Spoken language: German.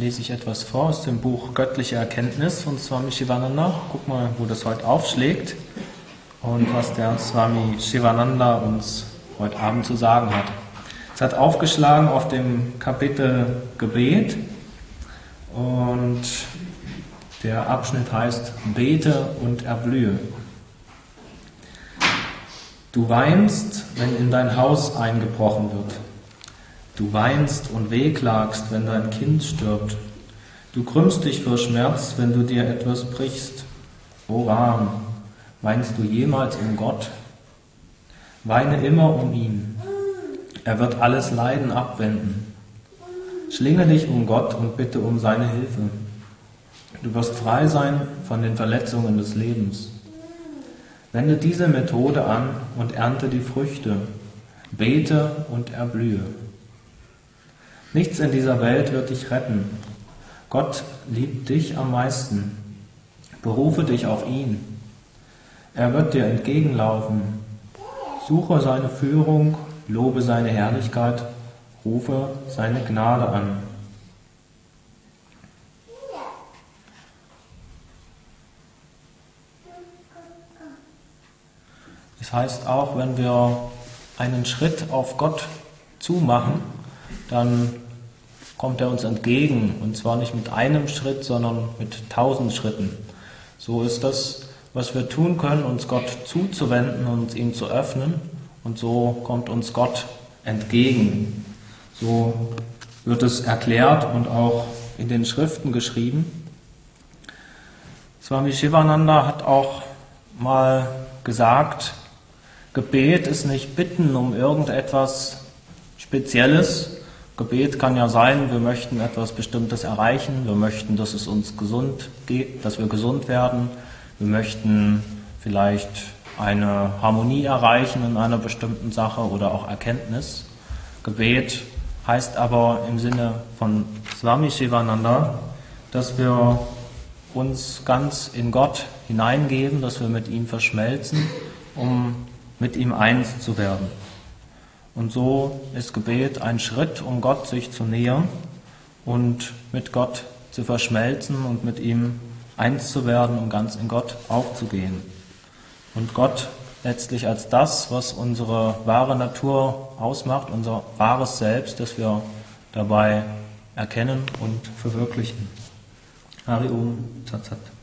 lese ich etwas vor aus dem Buch Göttliche Erkenntnis von Swami Shivananda. Guck mal, wo das heute aufschlägt und was der Swami Shivananda uns heute Abend zu sagen hat. Es hat aufgeschlagen auf dem Kapitel Gebet und der Abschnitt heißt Bete und erblühe. Du weinst, wenn in dein Haus eingebrochen wird. Du weinst und wehklagst, wenn dein Kind stirbt. Du krümmst dich vor Schmerz, wenn du dir etwas brichst. O Ram, weinst du jemals um Gott? Weine immer um ihn. Er wird alles Leiden abwenden. Schlinge dich um Gott und bitte um seine Hilfe. Du wirst frei sein von den Verletzungen des Lebens. Wende diese Methode an und ernte die Früchte. Bete und erblühe. Nichts in dieser Welt wird dich retten. Gott liebt dich am meisten. Berufe dich auf ihn. Er wird dir entgegenlaufen. Suche seine Führung, lobe seine Herrlichkeit, rufe seine Gnade an. Das heißt auch, wenn wir einen Schritt auf Gott zumachen, dann kommt er uns entgegen. Und zwar nicht mit einem Schritt, sondern mit tausend Schritten. So ist das, was wir tun können, uns Gott zuzuwenden und ihm zu öffnen. Und so kommt uns Gott entgegen. So wird es erklärt und auch in den Schriften geschrieben. Swami Shivananda hat auch mal gesagt, Gebet ist nicht Bitten um irgendetwas Spezielles, Gebet kann ja sein, wir möchten etwas Bestimmtes erreichen, wir möchten, dass es uns gesund geht, dass wir gesund werden, wir möchten vielleicht eine Harmonie erreichen in einer bestimmten Sache oder auch Erkenntnis. Gebet heißt aber im Sinne von Swami Shivananda, dass wir uns ganz in Gott hineingeben, dass wir mit ihm verschmelzen, um mit ihm eins zu werden. Und so ist Gebet ein Schritt, um Gott sich zu nähern und mit Gott zu verschmelzen und mit ihm eins zu werden, um ganz in Gott aufzugehen. Und Gott letztlich als das, was unsere wahre Natur ausmacht, unser wahres Selbst, das wir dabei erkennen und verwirklichen. Hari Om Tat Sat.